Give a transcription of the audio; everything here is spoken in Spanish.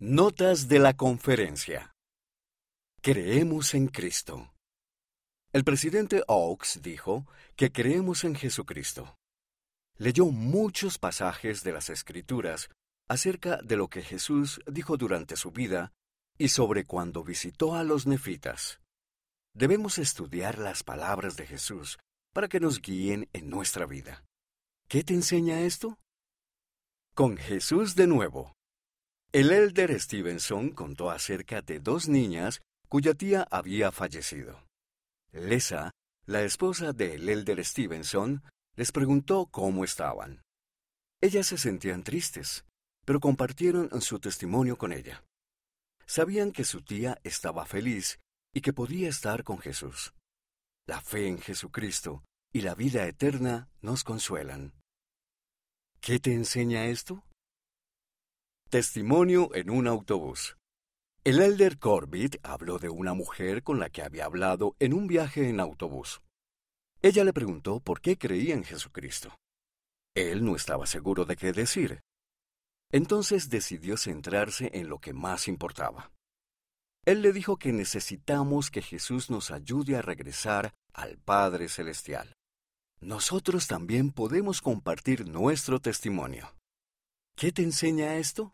Notas de la conferencia. Creemos en Cristo. El presidente Oaks dijo que creemos en Jesucristo. Leyó muchos pasajes de las Escrituras acerca de lo que Jesús dijo durante su vida y sobre cuando visitó a los nefitas. Debemos estudiar las palabras de Jesús para que nos guíen en nuestra vida. ¿Qué te enseña esto? Con Jesús de nuevo. El elder Stevenson contó acerca de dos niñas cuya tía había fallecido. Lesa, la esposa del elder Stevenson, les preguntó cómo estaban. Ellas se sentían tristes, pero compartieron su testimonio con ella. Sabían que su tía estaba feliz y que podía estar con Jesús. La fe en Jesucristo y la vida eterna nos consuelan. ¿Qué te enseña esto? Testimonio en un autobús. El elder Corbett habló de una mujer con la que había hablado en un viaje en autobús. Ella le preguntó por qué creía en Jesucristo. Él no estaba seguro de qué decir. Entonces decidió centrarse en lo que más importaba. Él le dijo que necesitamos que Jesús nos ayude a regresar al Padre Celestial. Nosotros también podemos compartir nuestro testimonio. ¿Qué te enseña esto?